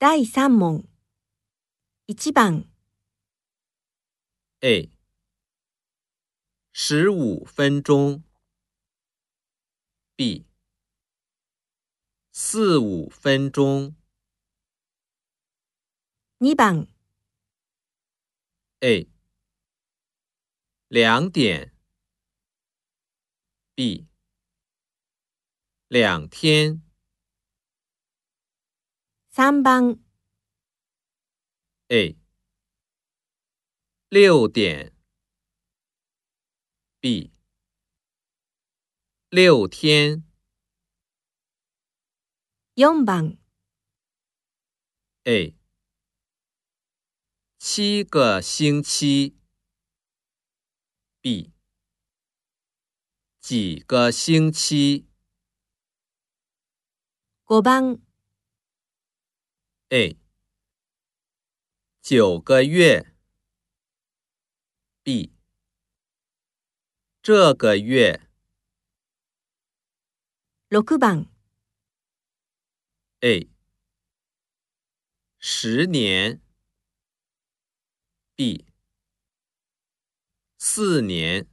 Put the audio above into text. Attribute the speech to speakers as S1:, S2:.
S1: 第3問。1番。
S2: A。十五分钟。B。四五分钟。
S1: 2番。
S2: A。两点。B。两天。
S1: 三番
S2: ，A 六点，B 六天。
S1: 四番
S2: ，A 七个星期，B 几个星期。
S1: 五番。
S2: A，九个月。B，这个月。
S1: 六番。
S2: A，十年。B，四年。